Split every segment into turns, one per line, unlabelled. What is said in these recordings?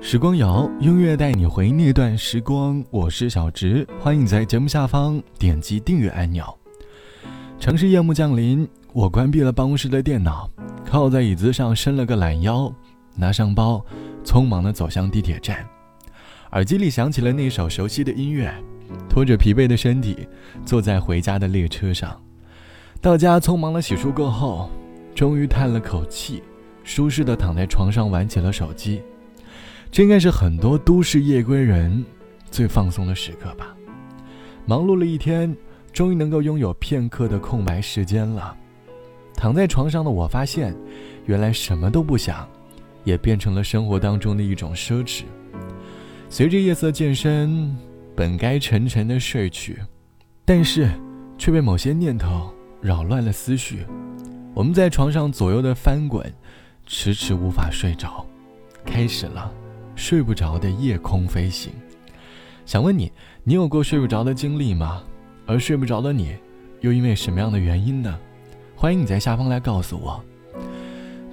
时光谣，音乐带你回那段时光。我是小直，欢迎在节目下方点击订阅按钮。城市夜幕降临，我关闭了办公室的电脑，靠在椅子上伸了个懒腰，拿上包，匆忙地走向地铁站。耳机里响起了那首熟悉的音乐，拖着疲惫的身体，坐在回家的列车上。到家匆忙的洗漱过后，终于叹了口气，舒适的躺在床上玩起了手机。这应该是很多都市夜归人最放松的时刻吧。忙碌了一天，终于能够拥有片刻的空白时间了。躺在床上的我发现，原来什么都不想，也变成了生活当中的一种奢侈。随着夜色渐深，本该沉沉的睡去，但是却被某些念头。扰乱了思绪，我们在床上左右的翻滚，迟迟无法睡着，开始了睡不着的夜空飞行。想问你，你有过睡不着的经历吗？而睡不着的你，又因为什么样的原因呢？欢迎你在下方来告诉我。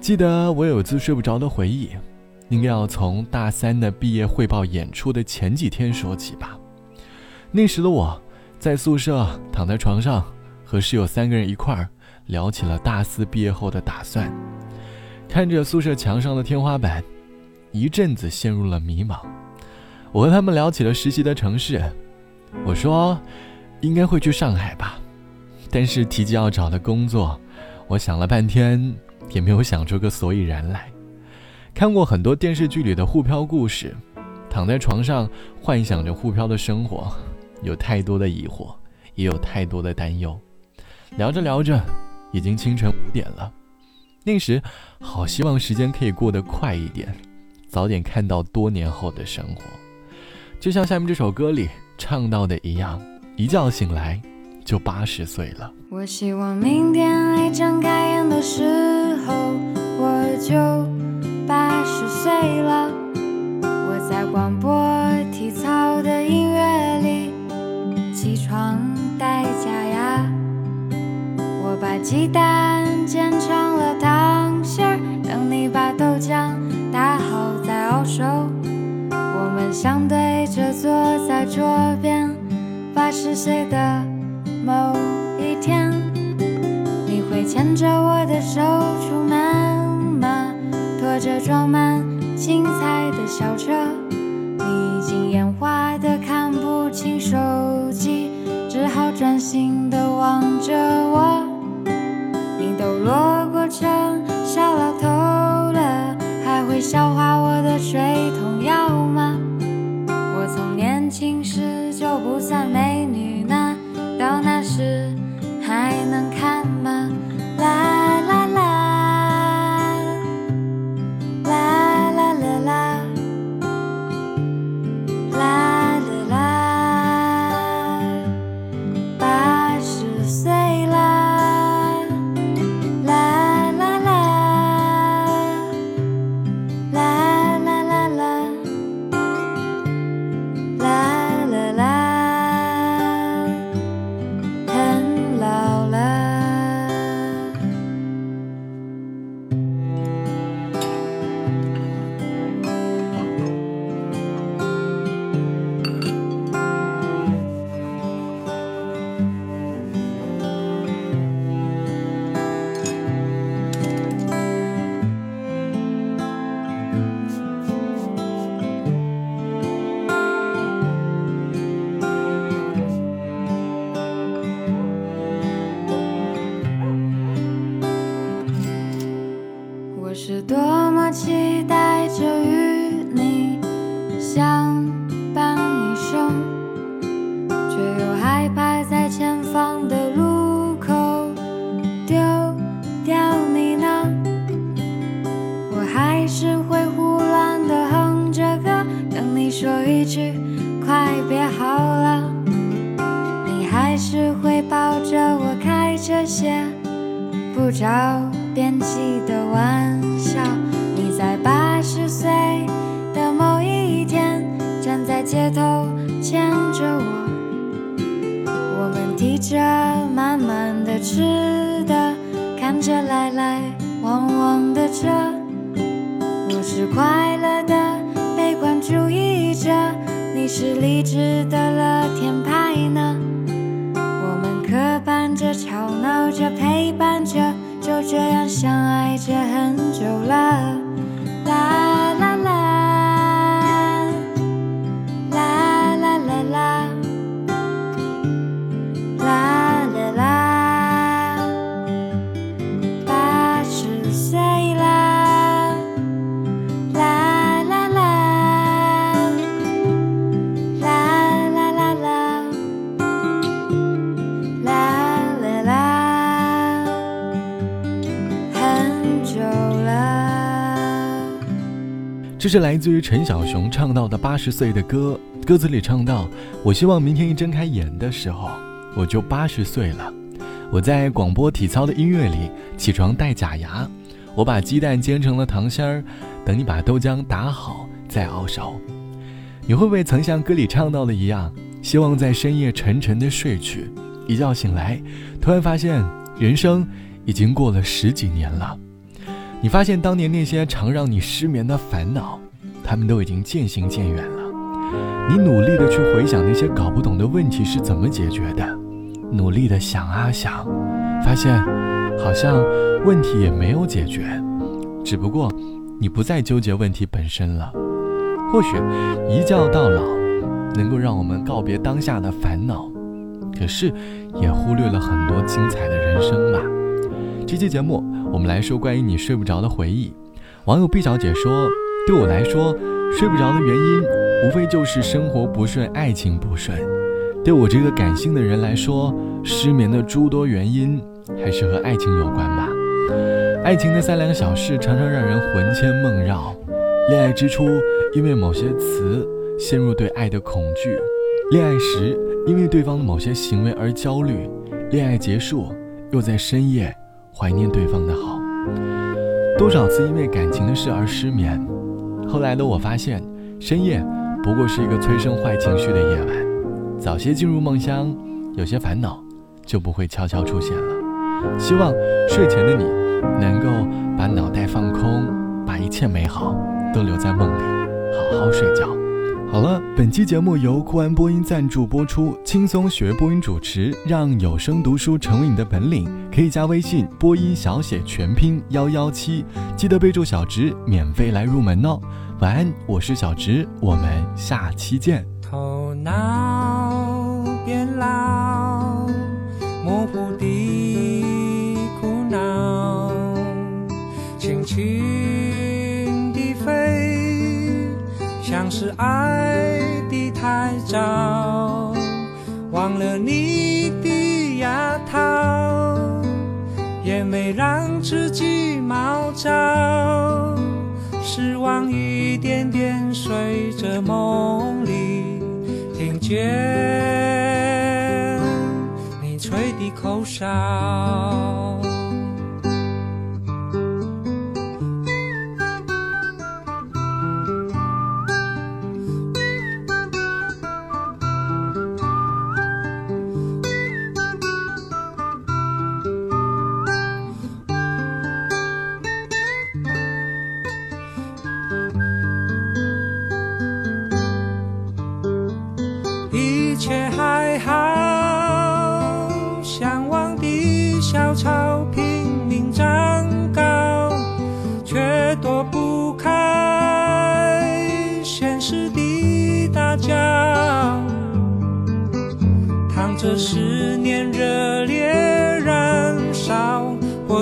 记得我有次睡不着的回忆，应该要从大三的毕业汇报演出的前几天说起吧。那时的我，在宿舍躺在床上。和室友三个人一块儿聊起了大四毕业后的打算，看着宿舍墙上的天花板，一阵子陷入了迷茫。我和他们聊起了实习的城市，我说应该会去上海吧，但是提及要找的工作，我想了半天也没有想出个所以然来。看过很多电视剧里的沪漂故事，躺在床上幻想着沪漂的生活，有太多的疑惑，也有太多的担忧。聊着聊着，已经清晨五点了。那时，好希望时间可以过得快一点，早点看到多年后的生活。就像下面这首歌里唱到的一样，一觉醒来就八十岁了。
我希望明天一睁开眼的时候，我就八十岁了。我在广播体操的音乐里起床戴假牙。我把鸡蛋煎成手。我们相对着坐在桌边，八十岁的某一天，你会牵着我的手出门吗？拖着装满青菜的小车，你已经眼花的看不清手我是多么期待着与你相伴一生，却又害怕在前方的路口丢掉你呢。我还是会胡乱的哼着歌，等你说一句快别好了。你还是会抱着我开这些不着编辑的玩笑，你在八十岁的某一天，站在街头牵着我，我们提着满满的吃的，看着来来往往的车，我是快乐的悲观主义者。你是励志的乐天派呢？我们磕绊着、吵闹着、陪伴着，就这样相爱着很久了。来，
这是来自于陈小熊唱到的八十岁的歌，歌词里唱到：“我希望明天一睁开眼的时候，我就八十岁了。我在广播体操的音乐里起床戴假牙，我把鸡蛋煎成了糖心儿，等你把豆浆打好再熬熟。你会不会曾像歌里唱到的一样，希望在深夜沉沉的睡去，一觉醒来，突然发现人生已经过了十几年了？”你发现当年那些常让你失眠的烦恼，他们都已经渐行渐远了。你努力的去回想那些搞不懂的问题是怎么解决的，努力的想啊想，发现好像问题也没有解决，只不过你不再纠结问题本身了。或许一觉到老，能够让我们告别当下的烦恼，可是也忽略了很多精彩的人生吧。这期节目，我们来说关于你睡不着的回忆。网友毕小姐说：“对我来说，睡不着的原因无非就是生活不顺、爱情不顺。对我这个感性的人来说，失眠的诸多原因还是和爱情有关吧。爱情的三两小事常常让人魂牵梦绕。恋爱之初，因为某些词陷入对爱的恐惧；恋爱时，因为对方的某些行为而焦虑；恋爱结束，又在深夜。”怀念对方的好，多少次因为感情的事而失眠。后来的我发现，深夜不过是一个催生坏情绪的夜晚。早些进入梦乡，有些烦恼就不会悄悄出现了。希望睡前的你能够把脑袋放空，把一切美好都留在梦里，好好睡觉。好了，本期节目由酷安播音赞助播出，轻松学播音主持，让有声读书成为你的本领。可以加微信播音小写全拼幺幺七，记得备注小直，免费来入门哦。晚安，我是小直，我们下期见。
头像是爱的太早，忘了你的牙套，也没让自己毛躁。失望一点点随着梦里，听见你吹的口哨。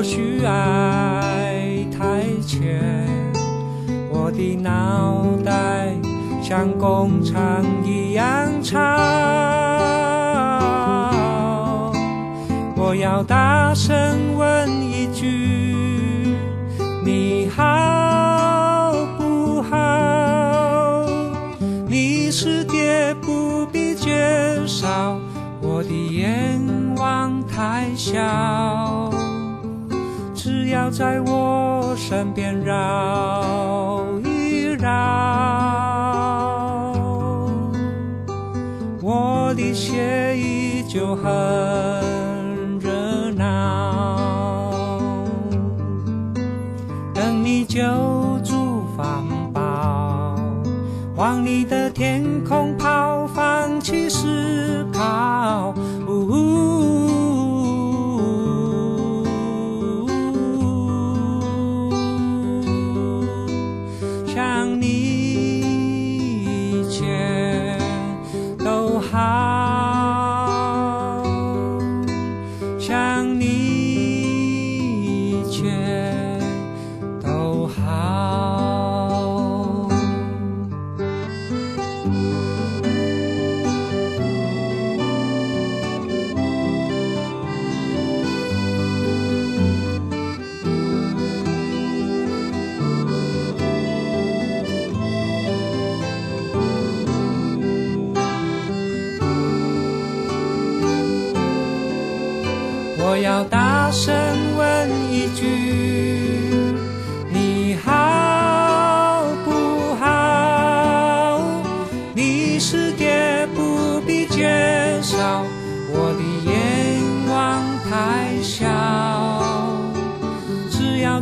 许爱太浅，我的脑袋。像工厂一样吵，我要大声问一句：你好不好？你是爹不必介绍，我的愿望太小，要在我身边绕一绕。我的血依旧很热闹，等你就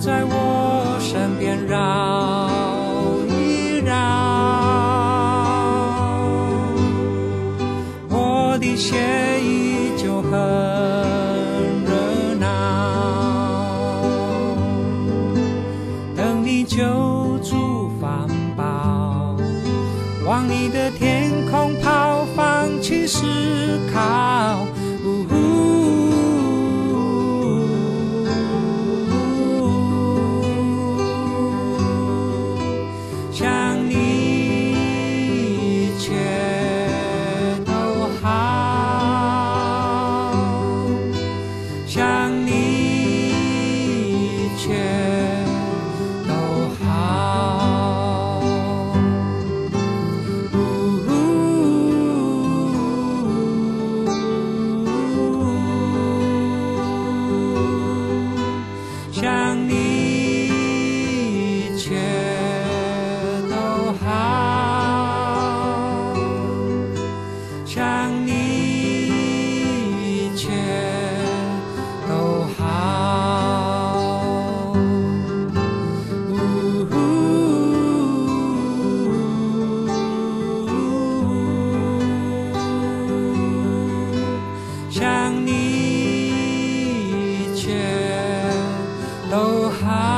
在我身边绕一绕，我的鞋。So how.